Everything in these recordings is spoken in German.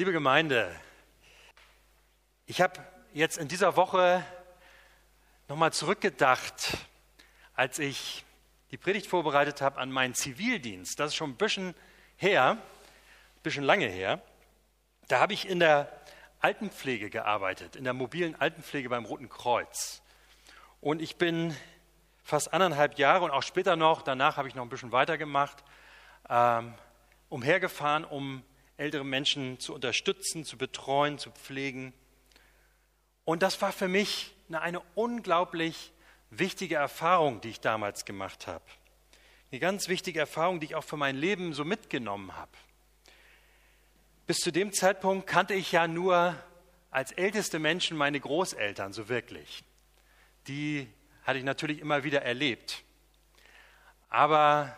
Liebe Gemeinde, ich habe jetzt in dieser Woche nochmal zurückgedacht, als ich die Predigt vorbereitet habe an meinen Zivildienst. Das ist schon ein bisschen her, ein bisschen lange her. Da habe ich in der Altenpflege gearbeitet, in der mobilen Altenpflege beim Roten Kreuz. Und ich bin fast anderthalb Jahre und auch später noch, danach habe ich noch ein bisschen weitergemacht, ähm, umhergefahren, um ältere Menschen zu unterstützen, zu betreuen, zu pflegen. Und das war für mich eine, eine unglaublich wichtige Erfahrung, die ich damals gemacht habe. Eine ganz wichtige Erfahrung, die ich auch für mein Leben so mitgenommen habe. Bis zu dem Zeitpunkt kannte ich ja nur als älteste Menschen meine Großeltern so wirklich. Die hatte ich natürlich immer wieder erlebt. Aber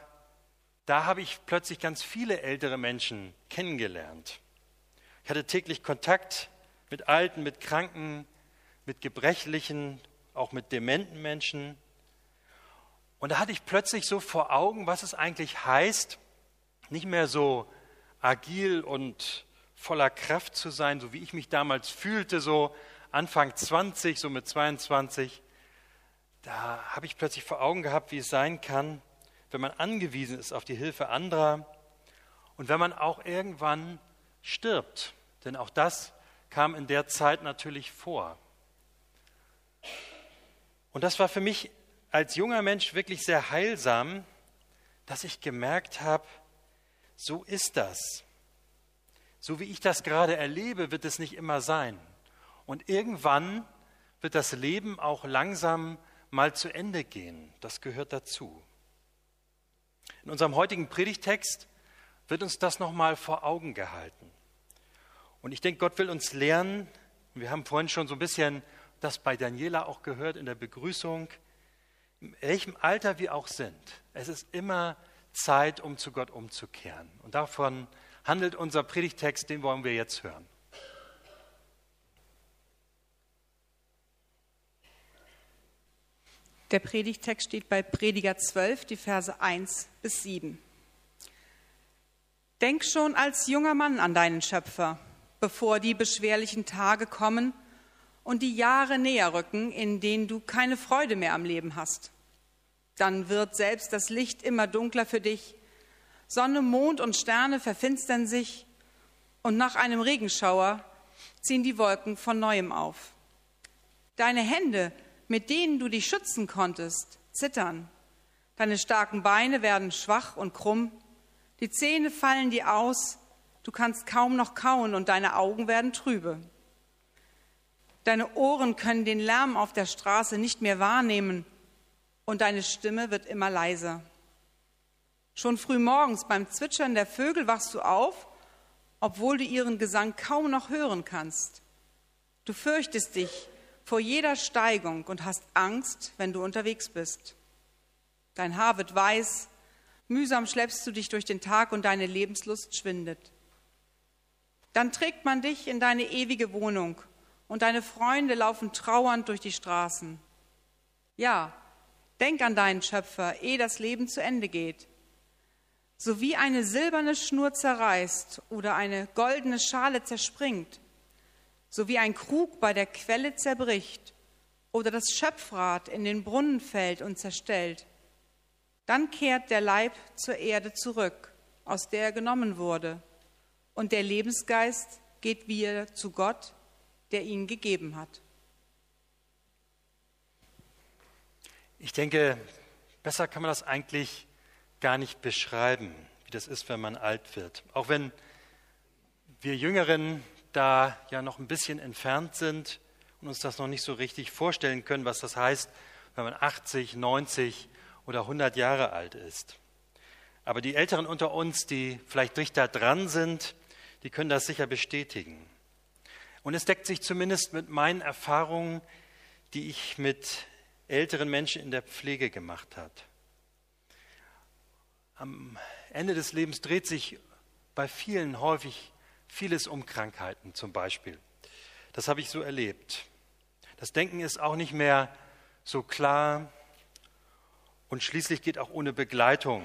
da habe ich plötzlich ganz viele ältere Menschen kennengelernt. Ich hatte täglich Kontakt mit Alten, mit Kranken, mit Gebrechlichen, auch mit dementen Menschen. Und da hatte ich plötzlich so vor Augen, was es eigentlich heißt, nicht mehr so agil und voller Kraft zu sein, so wie ich mich damals fühlte, so Anfang 20, so mit 22. Da habe ich plötzlich vor Augen gehabt, wie es sein kann, wenn man angewiesen ist auf die Hilfe anderer und wenn man auch irgendwann stirbt. Denn auch das kam in der Zeit natürlich vor. Und das war für mich als junger Mensch wirklich sehr heilsam, dass ich gemerkt habe, so ist das. So wie ich das gerade erlebe, wird es nicht immer sein. Und irgendwann wird das Leben auch langsam mal zu Ende gehen. Das gehört dazu. In unserem heutigen Predigtext wird uns das nochmal vor Augen gehalten. Und ich denke, Gott will uns lernen, wir haben vorhin schon so ein bisschen das bei Daniela auch gehört in der Begrüßung, in welchem Alter wir auch sind. Es ist immer Zeit, um zu Gott umzukehren. Und davon handelt unser Predigtext, den wollen wir jetzt hören. Der Predigtext steht bei Prediger 12, die Verse 1 bis 7. Denk schon als junger Mann an deinen Schöpfer, bevor die beschwerlichen Tage kommen und die Jahre näher rücken, in denen du keine Freude mehr am Leben hast. Dann wird selbst das Licht immer dunkler für dich, Sonne, Mond und Sterne verfinstern sich und nach einem Regenschauer ziehen die Wolken von neuem auf. Deine Hände mit denen du dich schützen konntest, zittern. Deine starken Beine werden schwach und krumm. Die Zähne fallen dir aus. Du kannst kaum noch kauen und deine Augen werden trübe. Deine Ohren können den Lärm auf der Straße nicht mehr wahrnehmen und deine Stimme wird immer leiser. Schon früh morgens beim Zwitschern der Vögel wachst du auf, obwohl du ihren Gesang kaum noch hören kannst. Du fürchtest dich, vor jeder Steigung und hast Angst, wenn du unterwegs bist. Dein Haar wird weiß, mühsam schleppst du dich durch den Tag und deine Lebenslust schwindet. Dann trägt man dich in deine ewige Wohnung und deine Freunde laufen trauernd durch die Straßen. Ja, denk an deinen Schöpfer, ehe das Leben zu Ende geht. So wie eine silberne Schnur zerreißt oder eine goldene Schale zerspringt, so wie ein Krug bei der Quelle zerbricht oder das Schöpfrad in den Brunnen fällt und zerstellt, dann kehrt der Leib zur Erde zurück, aus der er genommen wurde, und der Lebensgeist geht wieder zu Gott, der ihn gegeben hat. Ich denke, besser kann man das eigentlich gar nicht beschreiben, wie das ist, wenn man alt wird. Auch wenn wir Jüngeren da ja noch ein bisschen entfernt sind und uns das noch nicht so richtig vorstellen können, was das heißt, wenn man 80, 90 oder 100 Jahre alt ist. Aber die Älteren unter uns, die vielleicht dichter dran sind, die können das sicher bestätigen. Und es deckt sich zumindest mit meinen Erfahrungen, die ich mit älteren Menschen in der Pflege gemacht habe. Am Ende des Lebens dreht sich bei vielen häufig vieles um Krankheiten zum Beispiel. Das habe ich so erlebt. Das Denken ist auch nicht mehr so klar und schließlich geht auch ohne Begleitung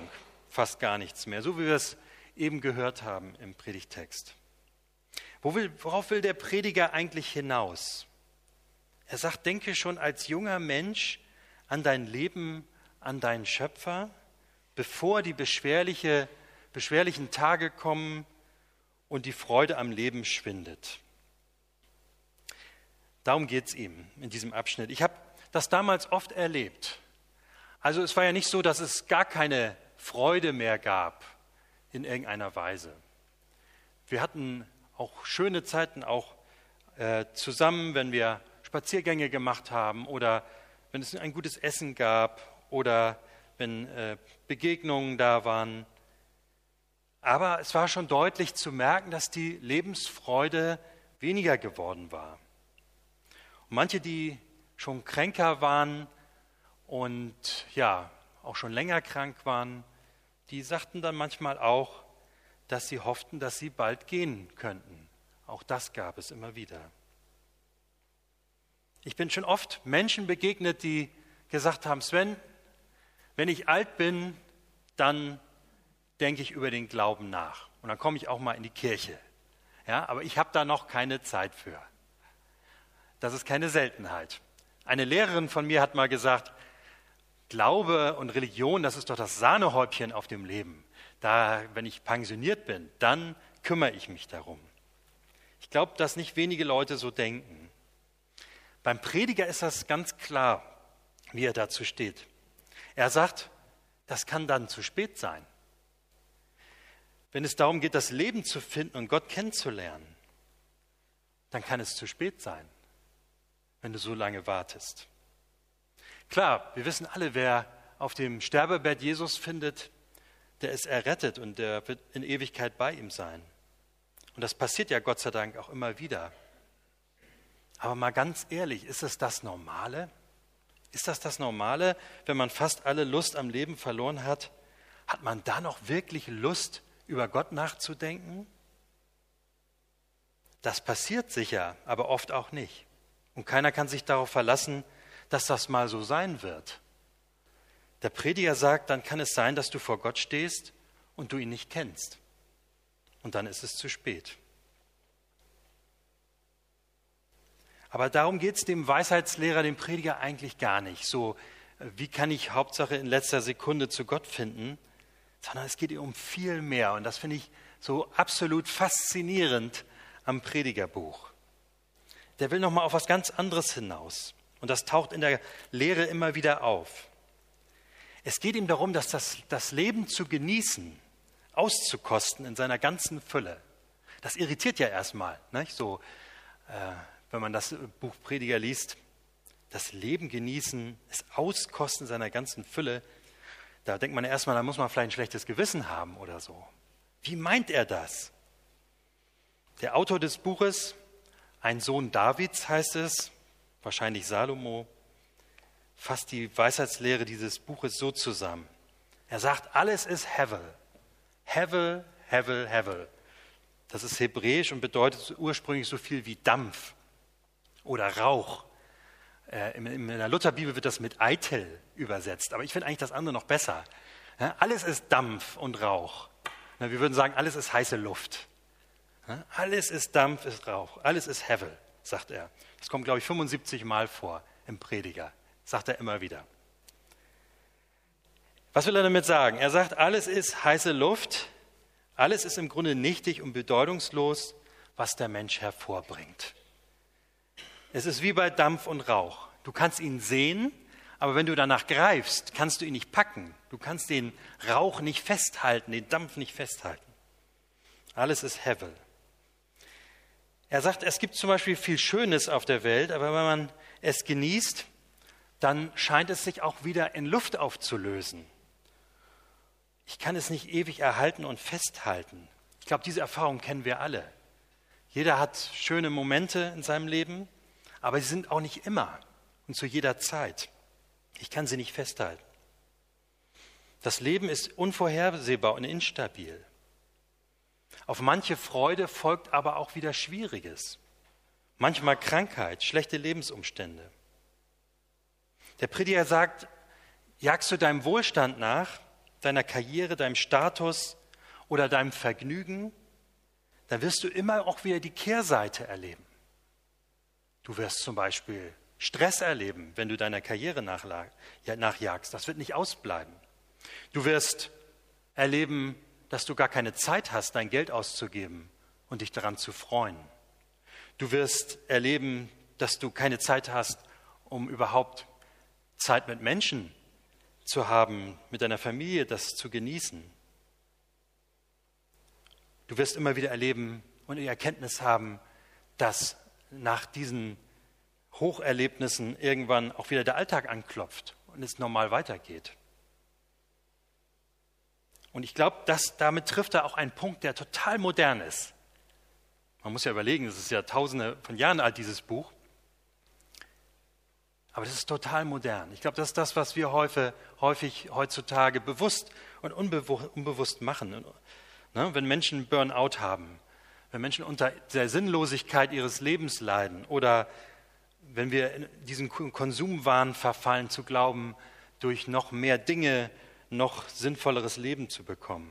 fast gar nichts mehr, so wie wir es eben gehört haben im Predigtext. Worauf will der Prediger eigentlich hinaus? Er sagt, denke schon als junger Mensch an dein Leben, an deinen Schöpfer, bevor die beschwerliche, beschwerlichen Tage kommen und die Freude am Leben schwindet. Darum geht es ihm in diesem Abschnitt. Ich habe das damals oft erlebt. Also es war ja nicht so, dass es gar keine Freude mehr gab in irgendeiner Weise. Wir hatten auch schöne Zeiten, auch äh, zusammen, wenn wir Spaziergänge gemacht haben oder wenn es ein gutes Essen gab oder wenn äh, Begegnungen da waren. Aber es war schon deutlich zu merken, dass die Lebensfreude weniger geworden war. Und manche, die schon kränker waren und ja, auch schon länger krank waren, die sagten dann manchmal auch, dass sie hofften, dass sie bald gehen könnten. Auch das gab es immer wieder. Ich bin schon oft Menschen begegnet, die gesagt haben, Sven, wenn ich alt bin, dann denke ich über den Glauben nach. Und dann komme ich auch mal in die Kirche. Ja, aber ich habe da noch keine Zeit für. Das ist keine Seltenheit. Eine Lehrerin von mir hat mal gesagt, Glaube und Religion, das ist doch das Sahnehäubchen auf dem Leben. Da, wenn ich pensioniert bin, dann kümmere ich mich darum. Ich glaube, dass nicht wenige Leute so denken. Beim Prediger ist das ganz klar, wie er dazu steht. Er sagt, das kann dann zu spät sein. Wenn es darum geht, das Leben zu finden und Gott kennenzulernen, dann kann es zu spät sein, wenn du so lange wartest. Klar, wir wissen alle, wer auf dem Sterbebett Jesus findet, der ist errettet und der wird in Ewigkeit bei ihm sein. Und das passiert ja Gott sei Dank auch immer wieder. Aber mal ganz ehrlich, ist es das Normale? Ist das das Normale, wenn man fast alle Lust am Leben verloren hat? Hat man da noch wirklich Lust, über Gott nachzudenken? Das passiert sicher, aber oft auch nicht. Und keiner kann sich darauf verlassen, dass das mal so sein wird. Der Prediger sagt, dann kann es sein, dass du vor Gott stehst und du ihn nicht kennst. Und dann ist es zu spät. Aber darum geht es dem Weisheitslehrer, dem Prediger eigentlich gar nicht. So, wie kann ich Hauptsache in letzter Sekunde zu Gott finden? Sondern es geht ihm um viel mehr. Und das finde ich so absolut faszinierend am Predigerbuch. Der will nochmal auf was ganz anderes hinaus. Und das taucht in der Lehre immer wieder auf. Es geht ihm darum, dass das, das Leben zu genießen, auszukosten in seiner ganzen Fülle. Das irritiert ja erstmal, nicht? so äh, wenn man das Buch Prediger liest. Das Leben genießen, es auskosten in seiner ganzen Fülle. Da denkt man erstmal, da muss man vielleicht ein schlechtes Gewissen haben oder so. Wie meint er das? Der Autor des Buches, ein Sohn Davids heißt es, wahrscheinlich Salomo, fasst die Weisheitslehre dieses Buches so zusammen. Er sagt, alles ist Hevel. Hevel, Hevel, Hevel. Das ist hebräisch und bedeutet ursprünglich so viel wie Dampf oder Rauch. Äh, in der Lutherbibel wird das mit Eitel übersetzt, aber ich finde eigentlich das andere noch besser. Alles ist Dampf und Rauch. Wir würden sagen, alles ist heiße Luft. Alles ist Dampf, ist Rauch. Alles ist Hevel, sagt er. Das kommt, glaube ich, 75 Mal vor im Prediger sagt er immer wieder. Was will er damit sagen? Er sagt, alles ist heiße Luft, alles ist im Grunde nichtig und bedeutungslos, was der Mensch hervorbringt. Es ist wie bei Dampf und Rauch. Du kannst ihn sehen, aber wenn du danach greifst, kannst du ihn nicht packen. Du kannst den Rauch nicht festhalten, den Dampf nicht festhalten. Alles ist Hevel. Er sagt, es gibt zum Beispiel viel Schönes auf der Welt, aber wenn man es genießt, dann scheint es sich auch wieder in Luft aufzulösen. Ich kann es nicht ewig erhalten und festhalten. Ich glaube, diese Erfahrung kennen wir alle. Jeder hat schöne Momente in seinem Leben, aber sie sind auch nicht immer und zu jeder Zeit. Ich kann sie nicht festhalten. Das Leben ist unvorhersehbar und instabil. Auf manche Freude folgt aber auch wieder Schwieriges. Manchmal Krankheit, schlechte Lebensumstände. Der Prediger sagt, jagst du deinem Wohlstand nach, deiner Karriere, deinem Status oder deinem Vergnügen, dann wirst du immer auch wieder die Kehrseite erleben. Du wirst zum Beispiel Stress erleben, wenn du deiner Karriere nachjagst. Das wird nicht ausbleiben. Du wirst erleben, dass du gar keine Zeit hast, dein Geld auszugeben und dich daran zu freuen. Du wirst erleben, dass du keine Zeit hast, um überhaupt Zeit mit Menschen zu haben, mit deiner Familie das zu genießen. Du wirst immer wieder erleben und die Erkenntnis haben, dass nach diesen Hocherlebnissen irgendwann auch wieder der Alltag anklopft und es normal weitergeht. Und ich glaube, damit trifft er auch einen Punkt, der total modern ist. Man muss ja überlegen, es ist ja tausende von Jahren alt, dieses Buch. Aber das ist total modern. Ich glaube, das ist das, was wir häufig, häufig heutzutage bewusst und unbewusst machen. Ne? Wenn Menschen Burnout haben, wenn Menschen unter der Sinnlosigkeit ihres Lebens leiden oder wenn wir in diesen Konsumwahn verfallen, zu glauben, durch noch mehr Dinge noch sinnvolleres Leben zu bekommen.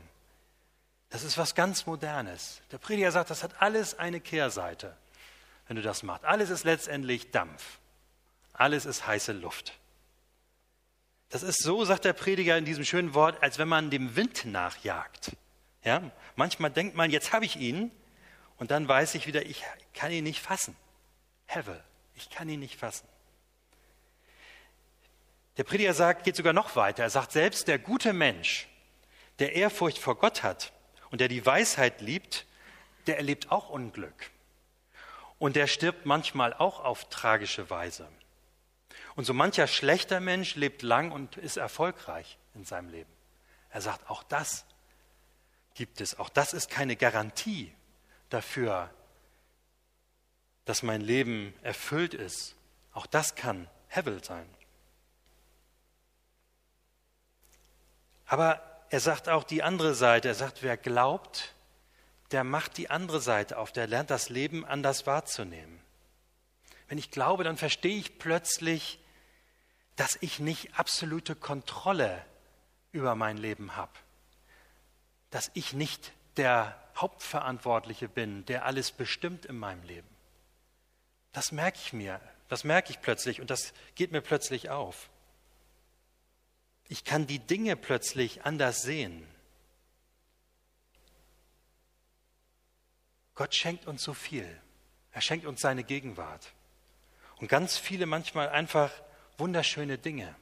Das ist was ganz Modernes. Der Prediger sagt, das hat alles eine Kehrseite, wenn du das machst. Alles ist letztendlich Dampf. Alles ist heiße Luft. Das ist so, sagt der Prediger in diesem schönen Wort, als wenn man dem Wind nachjagt. Ja? Manchmal denkt man, jetzt habe ich ihn, und dann weiß ich wieder, ich kann ihn nicht fassen. Hevel, ich kann ihn nicht fassen. Der Prediger sagt, geht sogar noch weiter. Er sagt, selbst der gute Mensch, der Ehrfurcht vor Gott hat und der die Weisheit liebt, der erlebt auch Unglück. Und der stirbt manchmal auch auf tragische Weise. Und so mancher schlechter Mensch lebt lang und ist erfolgreich in seinem Leben. Er sagt, auch das gibt es. Auch das ist keine Garantie dafür, dass mein Leben erfüllt ist. Auch das kann Hevel sein. Aber er sagt auch die andere Seite. Er sagt, wer glaubt, der macht die andere Seite auf. Der lernt das Leben anders wahrzunehmen. Wenn ich glaube, dann verstehe ich plötzlich, dass ich nicht absolute Kontrolle über mein Leben habe. Dass ich nicht der Hauptverantwortliche bin, der alles bestimmt in meinem Leben. Das merke ich mir, das merke ich plötzlich und das geht mir plötzlich auf. Ich kann die Dinge plötzlich anders sehen. Gott schenkt uns so viel. Er schenkt uns seine Gegenwart. Und ganz viele manchmal einfach wunderschöne Dinge,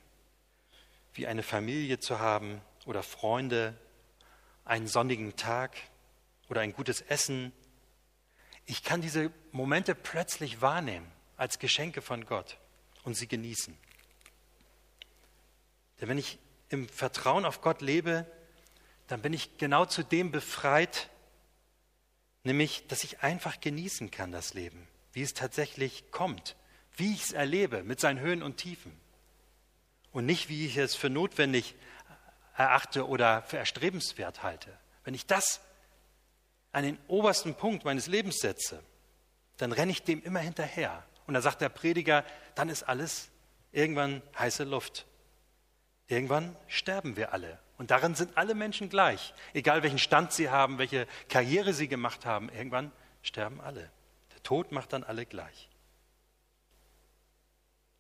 wie eine Familie zu haben oder Freunde, einen sonnigen Tag oder ein gutes Essen. Ich kann diese Momente plötzlich wahrnehmen als Geschenke von Gott und sie genießen. Denn wenn ich im Vertrauen auf Gott lebe, dann bin ich genau zu dem befreit, nämlich, dass ich einfach genießen kann das Leben, wie es tatsächlich kommt, wie ich es erlebe mit seinen Höhen und Tiefen. Und nicht, wie ich es für notwendig erachte oder für erstrebenswert halte. Wenn ich das an den obersten Punkt meines Lebens setze, dann renne ich dem immer hinterher. Und da sagt der Prediger, dann ist alles irgendwann heiße Luft. Irgendwann sterben wir alle. Und darin sind alle Menschen gleich. Egal welchen Stand sie haben, welche Karriere sie gemacht haben, irgendwann sterben alle. Der Tod macht dann alle gleich.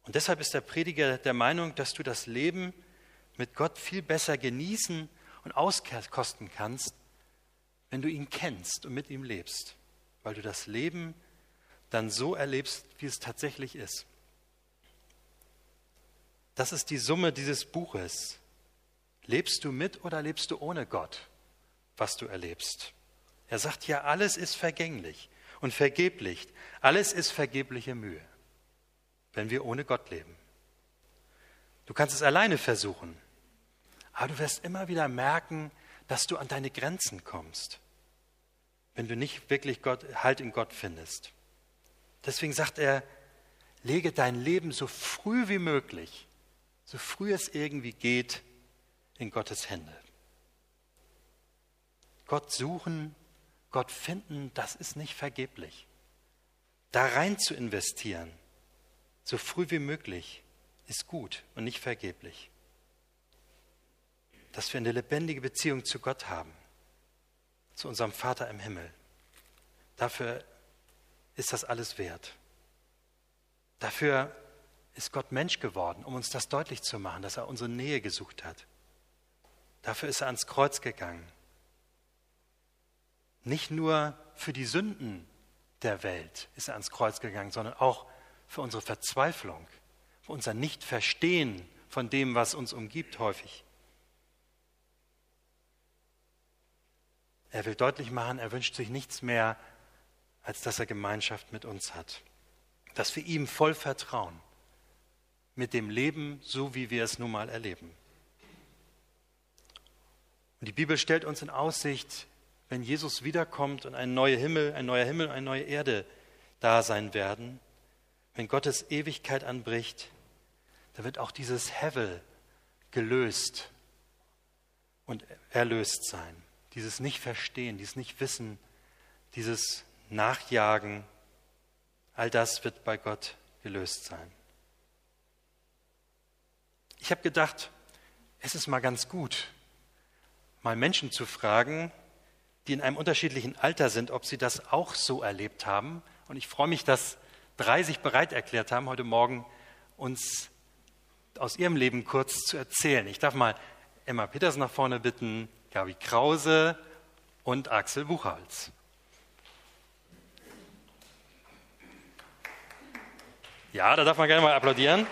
Und deshalb ist der Prediger der Meinung, dass du das Leben mit Gott viel besser genießen und auskosten kannst, wenn du ihn kennst und mit ihm lebst, weil du das Leben dann so erlebst, wie es tatsächlich ist. Das ist die Summe dieses Buches. Lebst du mit oder lebst du ohne Gott, was du erlebst? Er sagt ja, alles ist vergänglich und vergeblich. Alles ist vergebliche Mühe, wenn wir ohne Gott leben. Du kannst es alleine versuchen, aber du wirst immer wieder merken, dass du an deine Grenzen kommst, wenn du nicht wirklich Gott, Halt in Gott findest. Deswegen sagt er, lege dein Leben so früh wie möglich so früh es irgendwie geht, in Gottes Hände. Gott suchen, Gott finden, das ist nicht vergeblich. Da rein zu investieren, so früh wie möglich, ist gut und nicht vergeblich. Dass wir eine lebendige Beziehung zu Gott haben, zu unserem Vater im Himmel. dafür ist das alles wert. Dafür ist Gott Mensch geworden, um uns das deutlich zu machen, dass er unsere Nähe gesucht hat. Dafür ist er ans Kreuz gegangen. Nicht nur für die Sünden der Welt ist er ans Kreuz gegangen, sondern auch für unsere Verzweiflung, für unser Nichtverstehen von dem, was uns umgibt häufig. Er will deutlich machen, er wünscht sich nichts mehr, als dass er Gemeinschaft mit uns hat. Dass wir ihm voll vertrauen mit dem Leben, so wie wir es nun mal erleben. Und die Bibel stellt uns in Aussicht, wenn Jesus wiederkommt und ein neuer Himmel, ein neuer Himmel, eine neue Erde da sein werden, wenn Gottes Ewigkeit anbricht, da wird auch dieses Hevel gelöst und erlöst sein. Dieses Nicht-Verstehen, dieses Nicht-Wissen, dieses Nachjagen, all das wird bei Gott gelöst sein. Ich habe gedacht, es ist mal ganz gut, mal Menschen zu fragen, die in einem unterschiedlichen Alter sind, ob sie das auch so erlebt haben. Und ich freue mich, dass drei sich bereit erklärt haben, heute Morgen uns aus ihrem Leben kurz zu erzählen. Ich darf mal Emma Peters nach vorne bitten, Gabi Krause und Axel Buchholz. Ja, da darf man gerne mal applaudieren.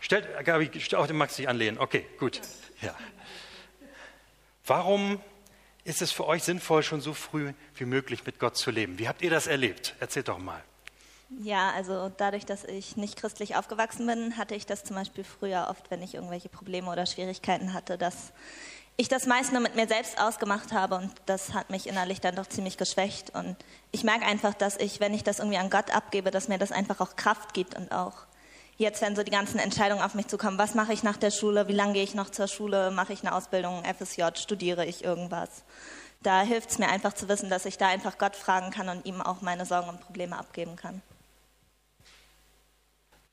Stellt, Gabi, auch den Max sich anlehnen. Okay, gut. Ja. Warum ist es für euch sinnvoll, schon so früh wie möglich mit Gott zu leben? Wie habt ihr das erlebt? Erzählt doch mal. Ja, also dadurch, dass ich nicht christlich aufgewachsen bin, hatte ich das zum Beispiel früher oft, wenn ich irgendwelche Probleme oder Schwierigkeiten hatte, dass ich das meist nur mit mir selbst ausgemacht habe und das hat mich innerlich dann doch ziemlich geschwächt. Und ich merke einfach, dass ich, wenn ich das irgendwie an Gott abgebe, dass mir das einfach auch Kraft gibt und auch jetzt, wenn so die ganzen Entscheidungen auf mich zukommen, was mache ich nach der Schule, wie lange gehe ich noch zur Schule, mache ich eine Ausbildung, FSJ, studiere ich irgendwas. Da hilft es mir einfach zu wissen, dass ich da einfach Gott fragen kann und ihm auch meine Sorgen und Probleme abgeben kann.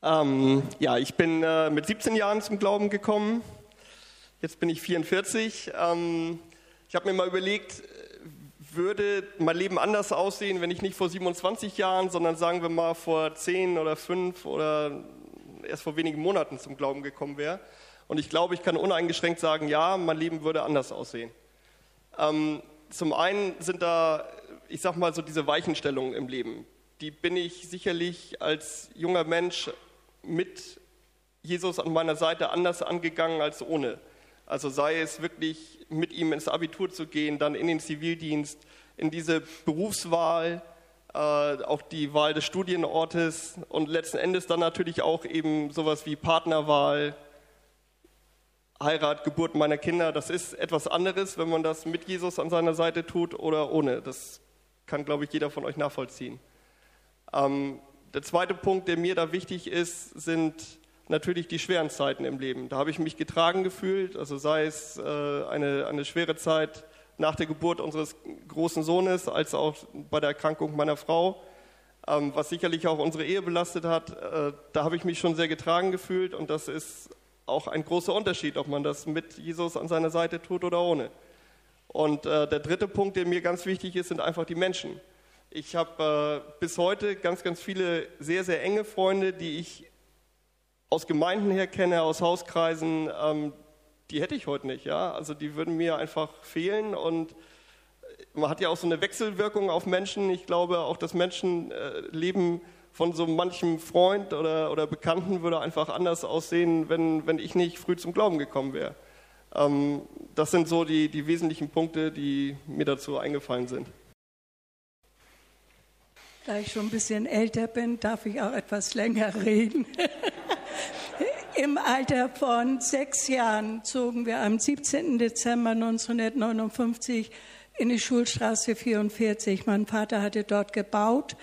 Ähm, ja, ich bin äh, mit 17 Jahren zum Glauben gekommen. Jetzt bin ich 44. Ähm, ich habe mir mal überlegt, würde mein Leben anders aussehen, wenn ich nicht vor 27 Jahren, sondern sagen wir mal vor 10 oder 5 oder erst vor wenigen Monaten zum Glauben gekommen wäre. Und ich glaube, ich kann uneingeschränkt sagen, ja, mein Leben würde anders aussehen. Ähm, zum einen sind da, ich sag mal, so diese Weichenstellungen im Leben. Die bin ich sicherlich als junger Mensch mit Jesus an meiner Seite anders angegangen als ohne. Also sei es wirklich mit ihm ins Abitur zu gehen, dann in den Zivildienst, in diese Berufswahl, äh, auch die Wahl des Studienortes und letzten Endes dann natürlich auch eben sowas wie Partnerwahl, Heirat, Geburt meiner Kinder. Das ist etwas anderes, wenn man das mit Jesus an seiner Seite tut oder ohne. Das kann, glaube ich, jeder von euch nachvollziehen. Ähm, der zweite Punkt, der mir da wichtig ist, sind natürlich die schweren Zeiten im Leben. Da habe ich mich getragen gefühlt, also sei es äh, eine, eine schwere Zeit nach der Geburt unseres großen Sohnes, als auch bei der Erkrankung meiner Frau, ähm, was sicherlich auch unsere Ehe belastet hat. Äh, da habe ich mich schon sehr getragen gefühlt und das ist auch ein großer Unterschied, ob man das mit Jesus an seiner Seite tut oder ohne. Und äh, der dritte Punkt, der mir ganz wichtig ist, sind einfach die Menschen. Ich habe äh, bis heute ganz, ganz viele sehr, sehr enge Freunde, die ich aus Gemeinden her kenne, aus Hauskreisen. Ähm, die hätte ich heute nicht. Ja? Also die würden mir einfach fehlen und man hat ja auch so eine Wechselwirkung auf Menschen. Ich glaube auch, das Menschenleben äh, von so manchem Freund oder, oder Bekannten würde einfach anders aussehen, wenn, wenn ich nicht früh zum Glauben gekommen wäre. Ähm, das sind so die, die wesentlichen Punkte, die mir dazu eingefallen sind. Da ich schon ein bisschen älter bin, darf ich auch etwas länger reden. Im Alter von sechs Jahren zogen wir am 17. Dezember 1959 in die Schulstraße 44. Mein Vater hatte dort gebaut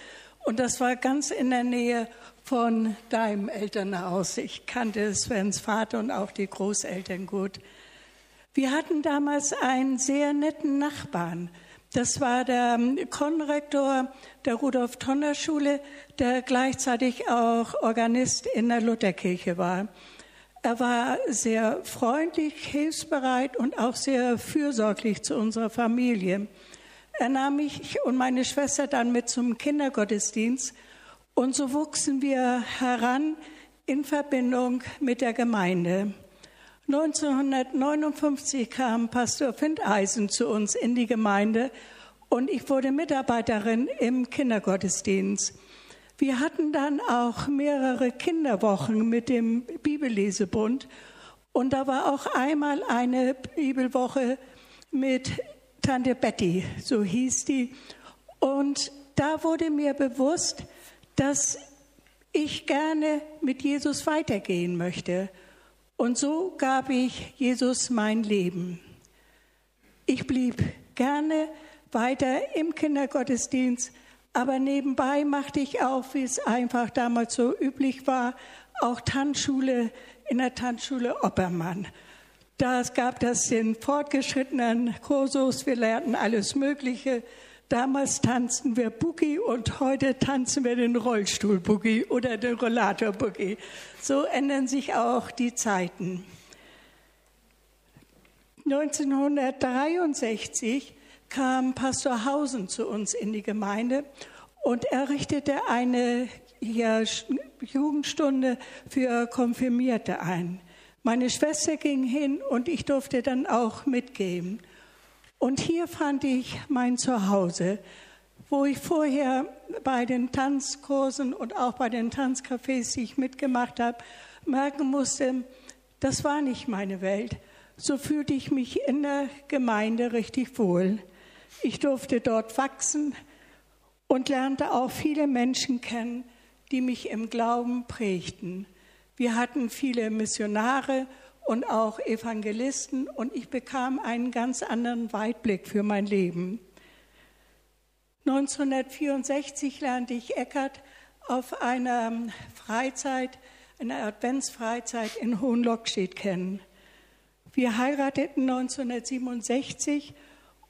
und das war ganz in der Nähe von deinem Elternhaus. Ich kannte Svens Vater und auch die Großeltern gut. Wir hatten damals einen sehr netten Nachbarn. Das war der ähm, Konrektor der Rudolf Tonner Schule, der gleichzeitig auch Organist in der Lutherkirche war. Er war sehr freundlich, hilfsbereit und auch sehr fürsorglich zu unserer Familie. Er nahm mich und meine Schwester dann mit zum Kindergottesdienst und so wuchsen wir heran in Verbindung mit der Gemeinde. 1959 kam Pastor Findeisen zu uns in die Gemeinde und ich wurde Mitarbeiterin im Kindergottesdienst. Wir hatten dann auch mehrere Kinderwochen mit dem Bibellesebund und da war auch einmal eine Bibelwoche mit Tante Betty, so hieß die. Und da wurde mir bewusst, dass ich gerne mit Jesus weitergehen möchte. Und so gab ich Jesus mein Leben. Ich blieb gerne weiter im Kindergottesdienst, aber nebenbei machte ich auch, wie es einfach damals so üblich war, auch Tanzschule in der Tanzschule Oppermann. Da gab das den fortgeschrittenen Kursus, wir lernten alles Mögliche. Damals tanzten wir Boogie und heute tanzen wir den Rollstuhl Boogie oder den Rollator Boogie. So ändern sich auch die Zeiten. 1963 kam Pastor Hausen zu uns in die Gemeinde und er richtete eine Jugendstunde für Konfirmierte ein. Meine Schwester ging hin und ich durfte dann auch mitgehen. Und hier fand ich mein Zuhause, wo ich vorher bei den Tanzkursen und auch bei den Tanzcafés, die ich mitgemacht habe, merken musste, das war nicht meine Welt. So fühlte ich mich in der Gemeinde richtig wohl. Ich durfte dort wachsen und lernte auch viele Menschen kennen, die mich im Glauben prägten. Wir hatten viele Missionare und auch Evangelisten und ich bekam einen ganz anderen Weitblick für mein Leben. 1964 lernte ich Eckert auf einer Freizeit, einer Adventsfreizeit in Hohenlockstedt kennen. Wir heirateten 1967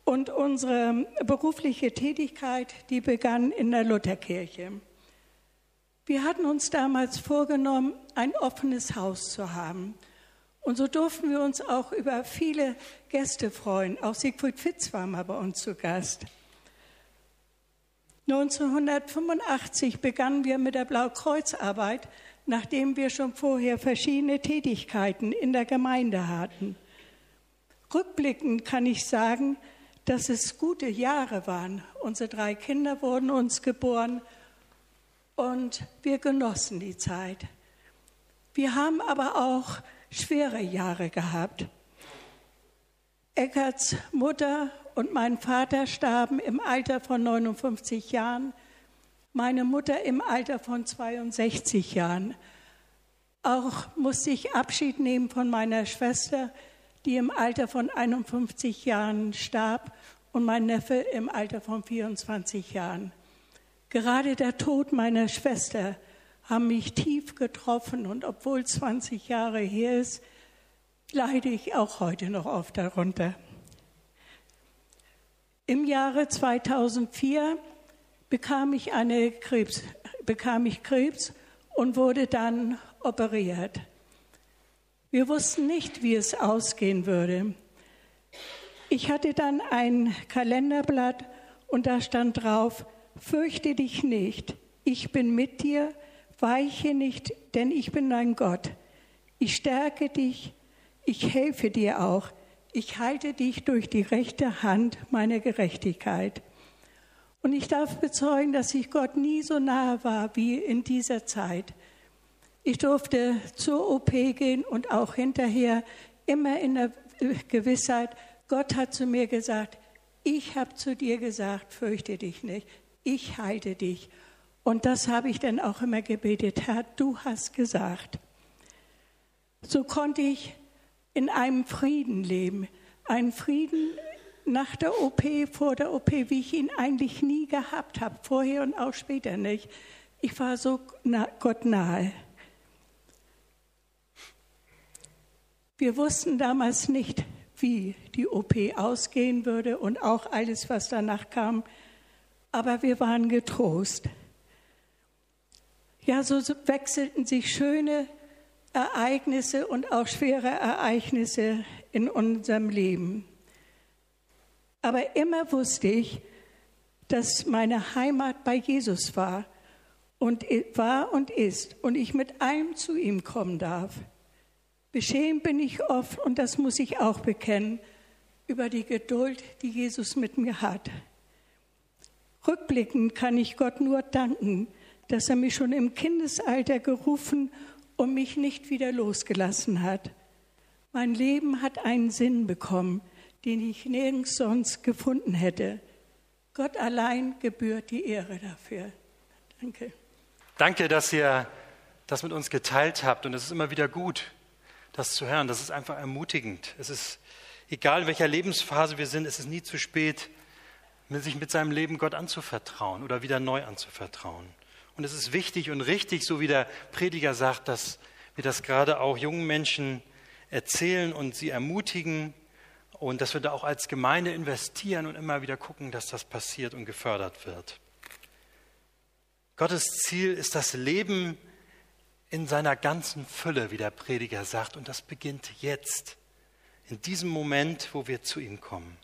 und unsere berufliche Tätigkeit, die begann in der Lutherkirche. Wir hatten uns damals vorgenommen, ein offenes Haus zu haben. Und so durften wir uns auch über viele Gäste freuen. Auch Siegfried Fitz war mal bei uns zu Gast. 1985 begannen wir mit der Blaukreuzarbeit, nachdem wir schon vorher verschiedene Tätigkeiten in der Gemeinde hatten. Rückblickend kann ich sagen, dass es gute Jahre waren. Unsere drei Kinder wurden uns geboren und wir genossen die Zeit. Wir haben aber auch schwere Jahre gehabt. Eckerts Mutter und mein Vater starben im Alter von 59 Jahren, meine Mutter im Alter von 62 Jahren. Auch musste ich Abschied nehmen von meiner Schwester, die im Alter von 51 Jahren starb und mein Neffe im Alter von 24 Jahren. Gerade der Tod meiner Schwester haben mich tief getroffen und obwohl 20 Jahre her ist, leide ich auch heute noch oft darunter. Im Jahre 2004 bekam ich, eine Krebs, bekam ich Krebs und wurde dann operiert. Wir wussten nicht, wie es ausgehen würde. Ich hatte dann ein Kalenderblatt und da stand drauf, fürchte dich nicht, ich bin mit dir, weiche nicht, denn ich bin dein Gott. Ich stärke dich, ich helfe dir auch, ich halte dich durch die rechte Hand meiner Gerechtigkeit. Und ich darf bezeugen, dass ich Gott nie so nahe war wie in dieser Zeit. Ich durfte zur OP gehen und auch hinterher immer in der Gewissheit, Gott hat zu mir gesagt, ich habe zu dir gesagt, fürchte dich nicht, ich halte dich. Und das habe ich dann auch immer gebetet, Herr, du hast gesagt. So konnte ich in einem Frieden leben, einen Frieden nach der OP, vor der OP, wie ich ihn eigentlich nie gehabt habe, vorher und auch später nicht. Ich war so Gott nahe. Wir wussten damals nicht, wie die OP ausgehen würde und auch alles, was danach kam, aber wir waren getrost. Ja, so wechselten sich schöne Ereignisse und auch schwere Ereignisse in unserem Leben. Aber immer wusste ich, dass meine Heimat bei Jesus war und war und ist und ich mit allem zu ihm kommen darf. Beschämt bin ich oft, und das muss ich auch bekennen, über die Geduld, die Jesus mit mir hat. Rückblickend kann ich Gott nur danken, dass er mich schon im Kindesalter gerufen und mich nicht wieder losgelassen hat. Mein Leben hat einen Sinn bekommen, den ich nirgends sonst gefunden hätte. Gott allein gebührt die Ehre dafür. Danke. Danke, dass ihr das mit uns geteilt habt. Und es ist immer wieder gut, das zu hören. Das ist einfach ermutigend. Es ist, egal in welcher Lebensphase wir sind, es ist nie zu spät, sich mit seinem Leben Gott anzuvertrauen oder wieder neu anzuvertrauen. Und es ist wichtig und richtig, so wie der Prediger sagt, dass wir das gerade auch jungen Menschen erzählen und sie ermutigen und dass wir da auch als Gemeinde investieren und immer wieder gucken, dass das passiert und gefördert wird. Gottes Ziel ist das Leben in seiner ganzen Fülle, wie der Prediger sagt, und das beginnt jetzt, in diesem Moment, wo wir zu ihm kommen.